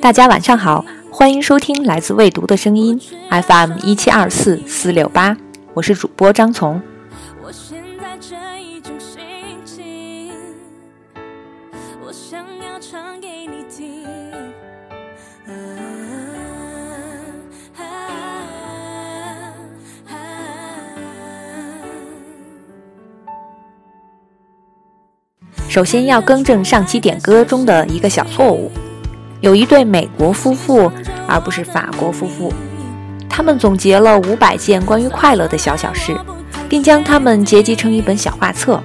大家晚上好，欢迎收听来自未读的声音 FM 一七二四四六八，我是主播张从。首先要更正上期点歌中的一个小错误，有一对美国夫妇，而不是法国夫妇。他们总结了五百件关于快乐的小小事，并将它们结集成一本小画册，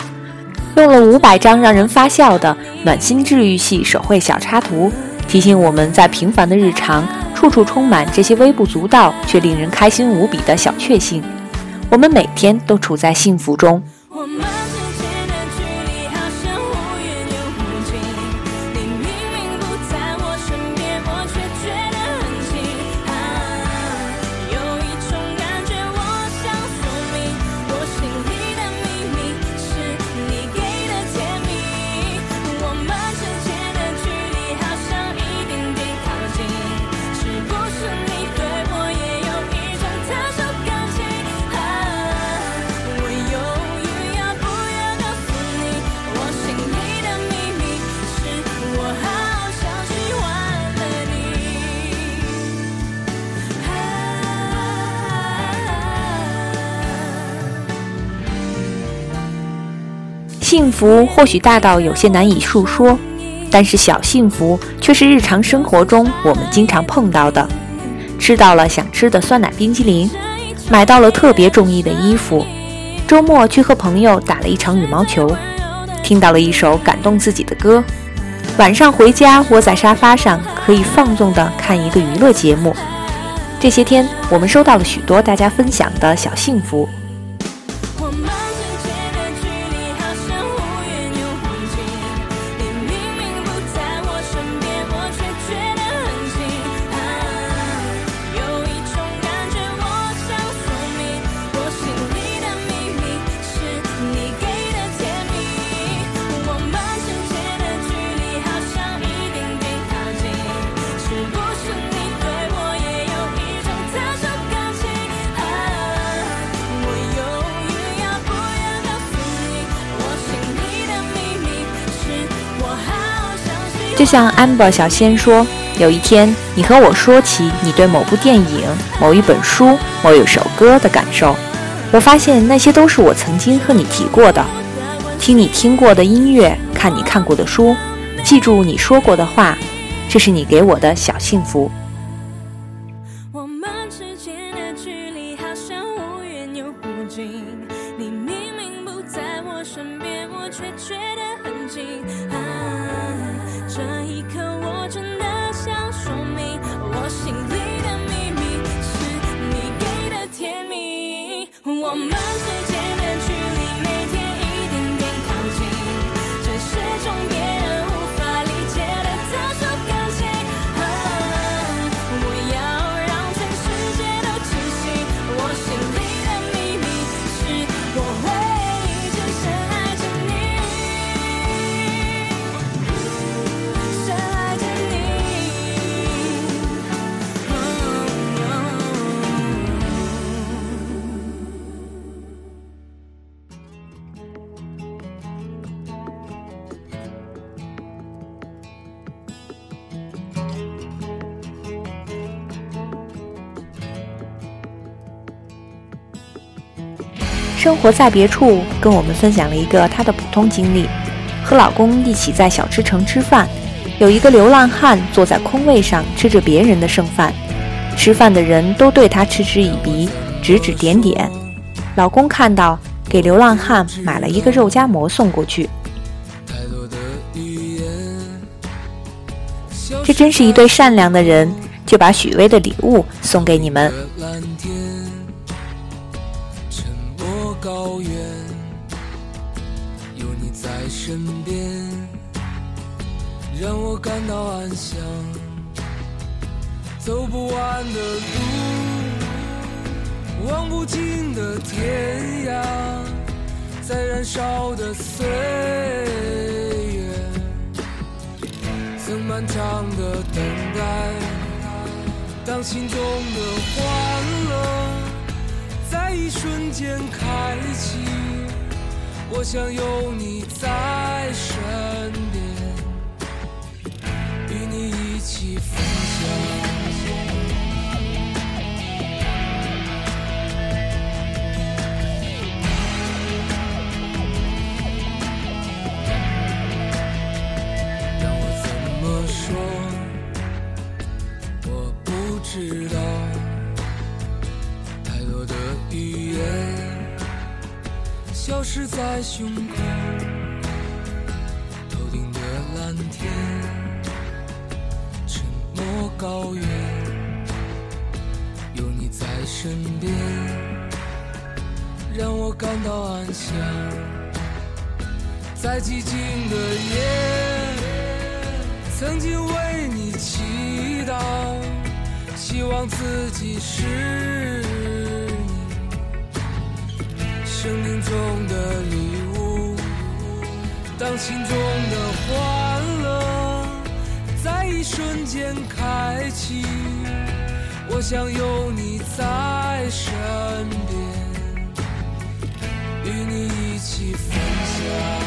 用了五百张让人发笑的暖心治愈系手绘小插图，提醒我们在平凡的日常，处处充满这些微不足道却令人开心无比的小确幸。我们每天都处在幸福中。福或许大到有些难以述说，但是小幸福却是日常生活中我们经常碰到的。吃到了想吃的酸奶冰激凌，买到了特别中意的衣服，周末去和朋友打了一场羽毛球，听到了一首感动自己的歌，晚上回家窝在沙发上可以放纵地看一个娱乐节目。这些天，我们收到了许多大家分享的小幸福。就像 amber 小仙说，有一天你和我说起你对某部电影、某一本书、某一首歌的感受，我发现那些都是我曾经和你提过的。听你听过的音乐，看你看过的书，记住你说过的话，这是你给我的小幸福。生活在别处，跟我们分享了一个她的普通经历：和老公一起在小吃城吃饭，有一个流浪汉坐在空位上吃着别人的剩饭，吃饭的人都对他嗤之以鼻，指指点点。老公看到，给流浪汉买了一个肉夹馍送过去。这真是一对善良的人，就把许巍的礼物送给你们。想。走不完的路，望不尽的天涯，在燃烧的岁月，曾。漫长的等待，当心中的欢乐在一瞬间开启，我想有你在身边，起分享。知道太多的语言消失在胸口，头顶的蓝天，高原，有你在身边，让我感到安详。在寂静的夜，曾经为你祈祷。希望自己是你生命中的礼物，当心中的欢乐瞬间开启，我想有你在身边，与你一起分享。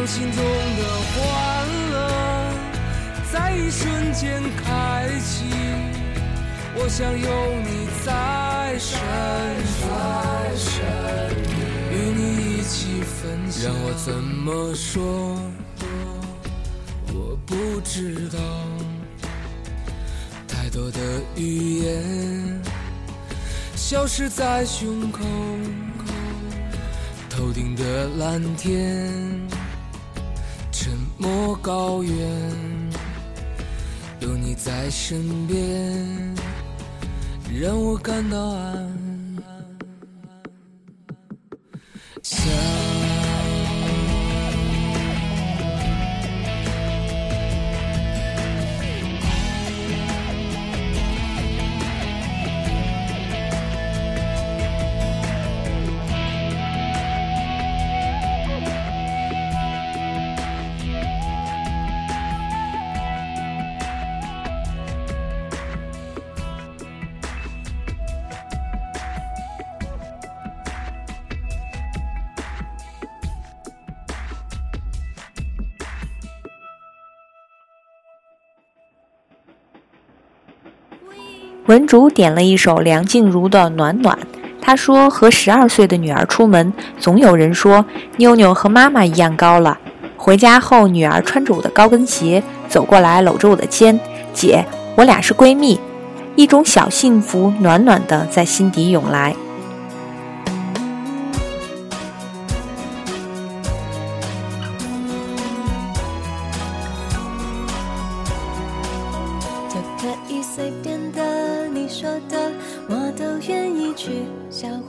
当心中的欢乐在一瞬间开启，我想有你在身边，与你一起分享。让我怎么说？我不知道。太多的语言消失在胸口，头顶的蓝天，莫高远，有你在身边，让我感到安文竹点了一首梁静茹的《暖暖》，她说：“和十二岁的女儿出门，总有人说妞妞和妈妈一样高了。回家后，女儿穿着我的高跟鞋走过来，搂着我的肩，姐，我俩是闺蜜。一种小幸福，暖暖的在心底涌来。”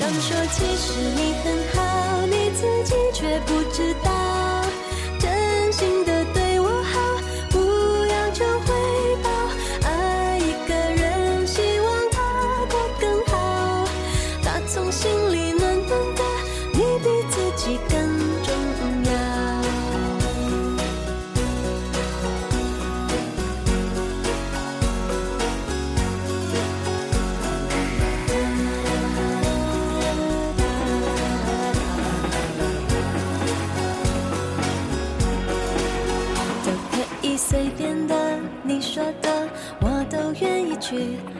想说，其实你很好，你自己却不知道，去。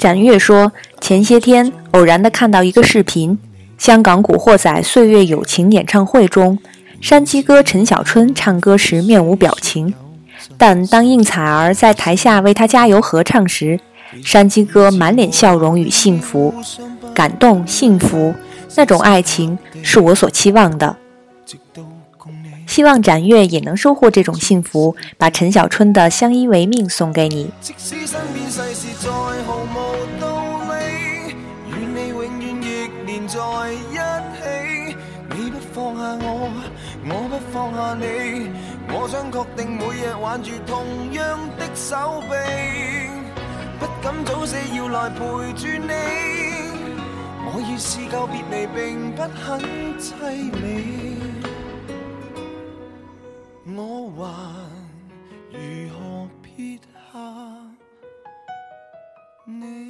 展越说，前些天偶然的看到一个视频，香港古惑仔岁月友情演唱会中，山鸡哥陈小春唱歌时面无表情，但当应采儿在台下为他加油合唱时，山鸡哥满脸笑容与幸福，感动幸福，那种爱情是我所期望的。希望展越也能收获这种幸福，把陈小春的《相依为命》送给你。即使身邊世事再放下你，我想確定每日挽住同樣的手臂，不敢早死要來陪住你。我已試夠別離並不很凄美。我還如何撇下你？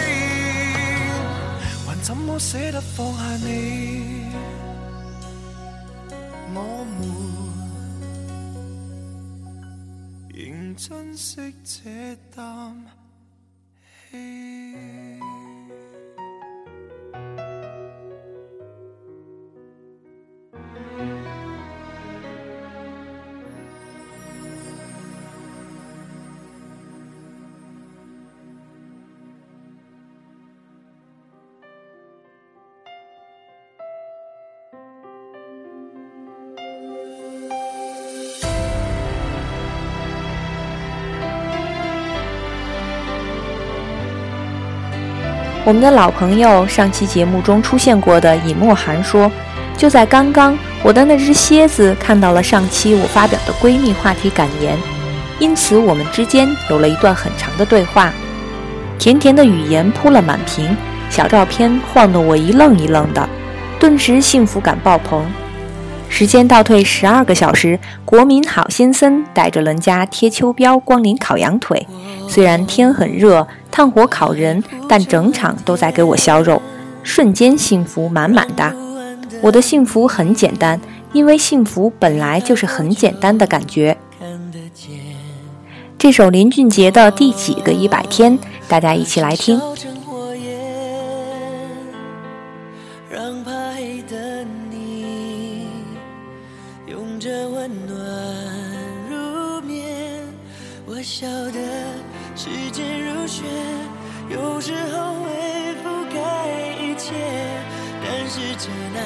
怎么舍得放下你？我们仍珍惜这啖气。我们的老朋友上期节目中出现过的尹墨涵说：“就在刚刚，我的那只蝎子看到了上期我发表的闺蜜话题感言，因此我们之间有了一段很长的对话。甜甜的语言铺了满屏，小照片晃得我一愣一愣的，顿时幸福感爆棚。时间倒退十二个小时，国民好先生带着人家贴秋膘光临烤羊腿，虽然天很热。”炭火烤人，但整场都在给我削肉，瞬间幸福满满的。我的幸福很简单，因为幸福本来就是很简单的感觉。这首林俊杰的《第几个一百天》，大家一起来听。雪有时候会覆盖一切，但是真爱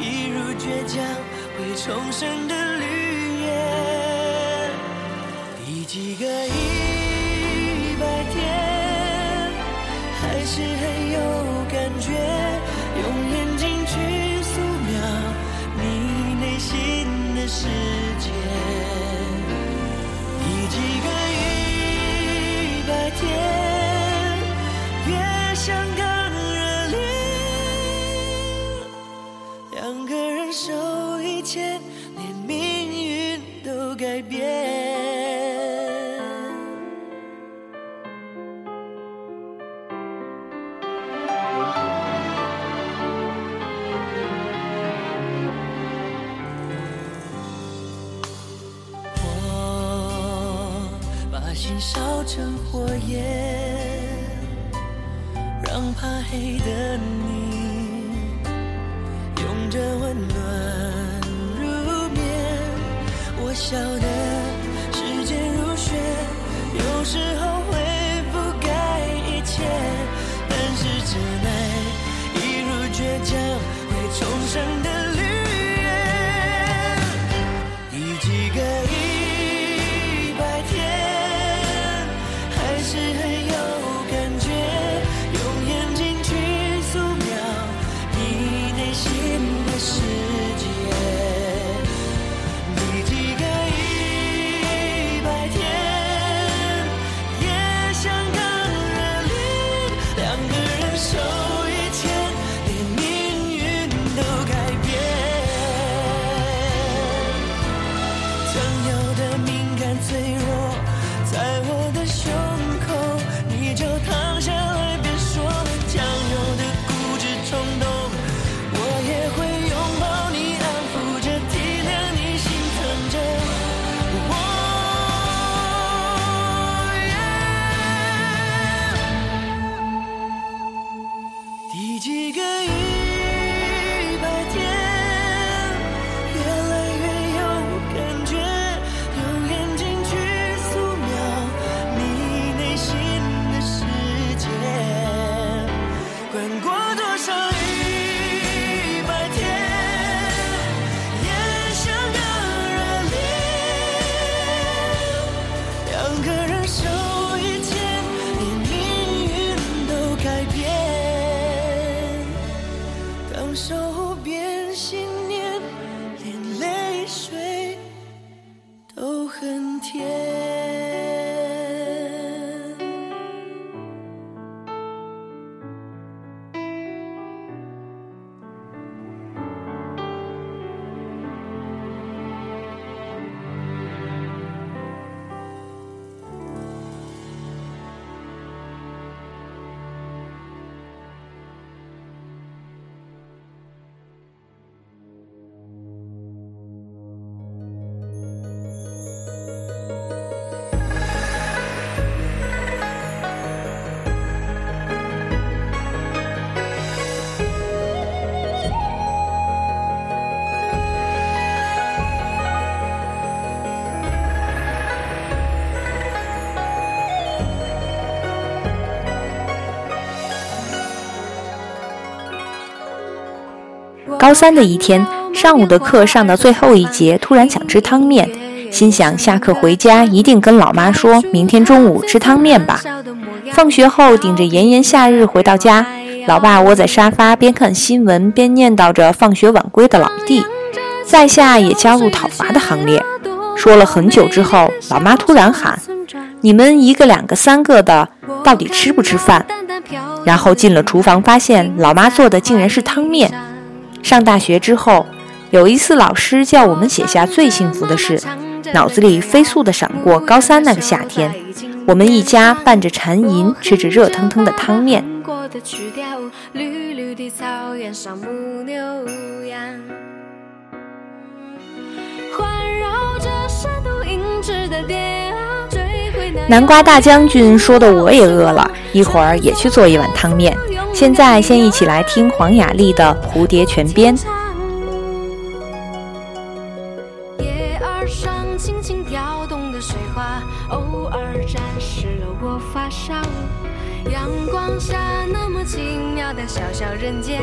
一如倔强会重生的绿叶。第几个一百天，还是很有感觉，用眼睛去素描你内心的世界。天？烧成火焰。让怕黑的你，拥着温暖入眠。我晓得三的一天，上午的课上到最后一节，突然想吃汤面，心想下课回家一定跟老妈说明天中午吃汤面吧。放学后顶着炎炎夏日回到家，老爸窝在沙发边看新闻边念叨着放学晚归的老弟，在下也加入讨伐的行列。说了很久之后，老妈突然喊：“你们一个两个三个的，到底吃不吃饭？”然后进了厨房，发现老妈做的竟然是汤面。上大学之后，有一次老师叫我们写下最幸福的事，脑子里飞速地闪过高三那个夏天，我们一家伴着蝉吟，吃着热腾腾的汤面。环绕着山都银质的蝶啊，南瓜大将军说的我也饿了，一会儿也去做一碗汤面。现在先一起来听黄雅莉的《蝴蝶泉边》。阳光下那么奇妙的小小人间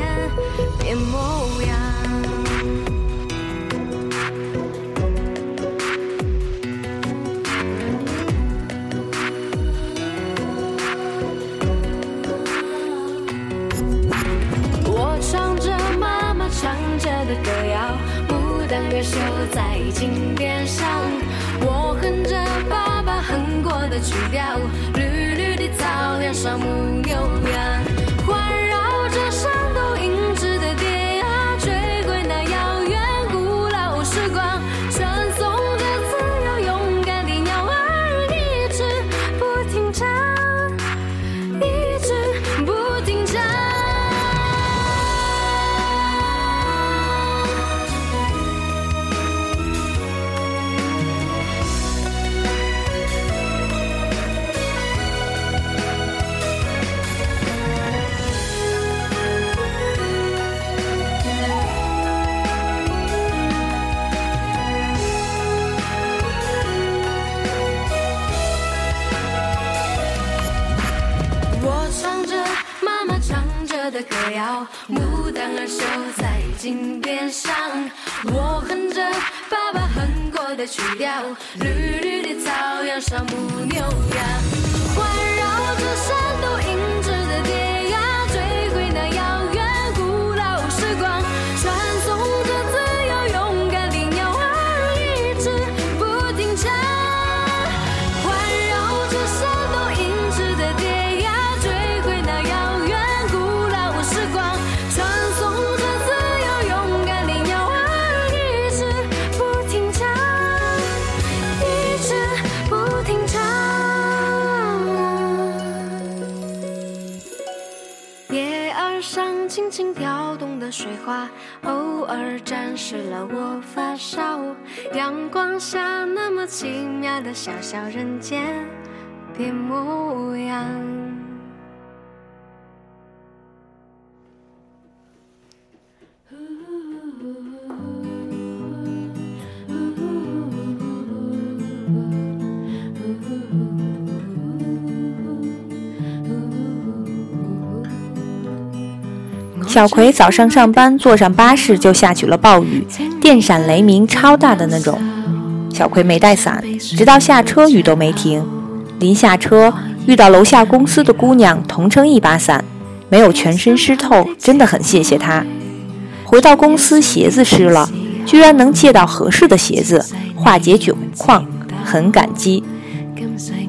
在金边上。我哼着爸爸哼过的曲调，绿绿的草原上牧牡丹儿绣在金边上。我哼着爸爸哼过的曲调，绿绿的草原上牧牛羊，环绕着山都阳光下那么奇妙的小小人间的模样。小葵早上上班，坐上巴士就下起了暴雨，电闪雷鸣，超大的那种。小葵没带伞，直到下车雨都没停。临下车遇到楼下公司的姑娘，同撑一把伞，没有全身湿透，真的很谢谢她。回到公司鞋子湿了，居然能借到合适的鞋子，化解窘况，很感激。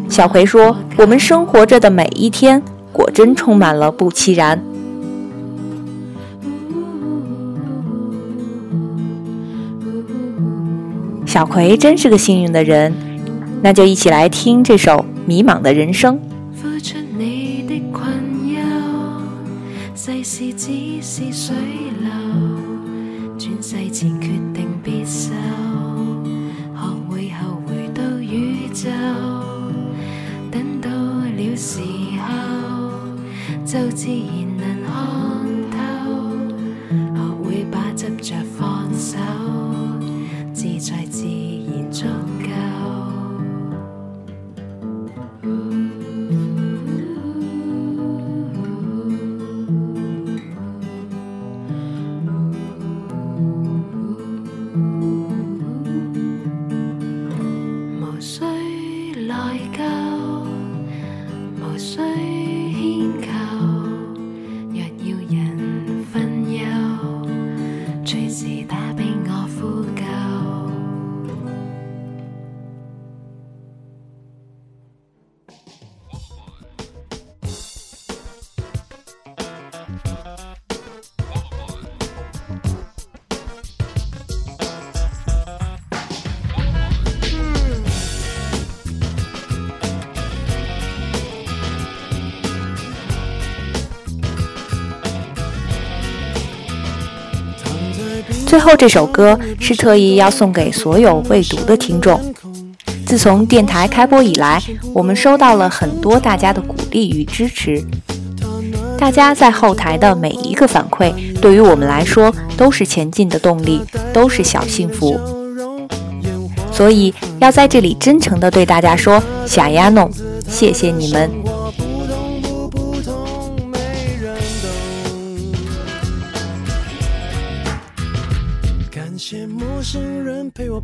小葵说：“我们生活着的每一天，果真充满了不期然。”小葵真是个幸运的人，那就一起来听这首《迷茫的人生》。付出你的困忧，世事只是水流，转世前决定别受，学会后回到宇宙，等到了时候，就自然最后这首歌是特意要送给所有未读的听众。自从电台开播以来，我们收到了很多大家的鼓励与支持。大家在后台的每一个反馈，对于我们来说都是前进的动力，都是小幸福。所以要在这里真诚的对大家说：小丫弄，谢谢你们。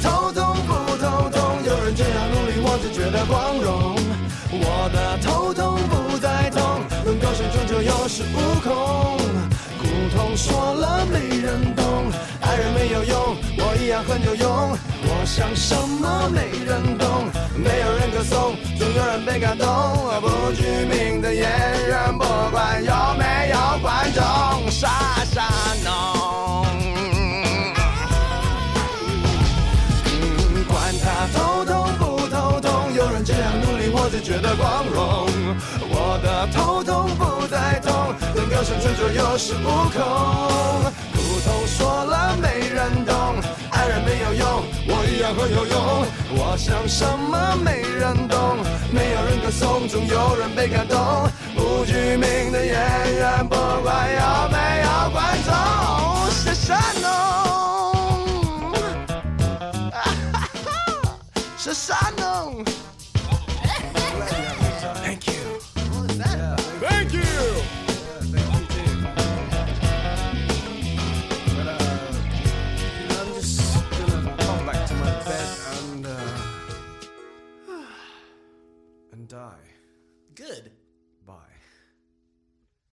头痛不头痛？有人这样努力，我只觉得光荣。我的头痛不再痛，能够生存就有恃无恐。苦痛说了没人懂，爱人没有用，我一样很有用。我想什么没人懂，没有人歌颂，总有人被感动。不具名的演员，不管有没光荣。我的头痛不再痛，能够生存就有恃无恐。苦痛说了没人懂，爱人没有用，我一样很有用。我想什么没人懂，没有人歌颂，总有人被感动。不具名的演员，不管有没有观众，是神农。是山。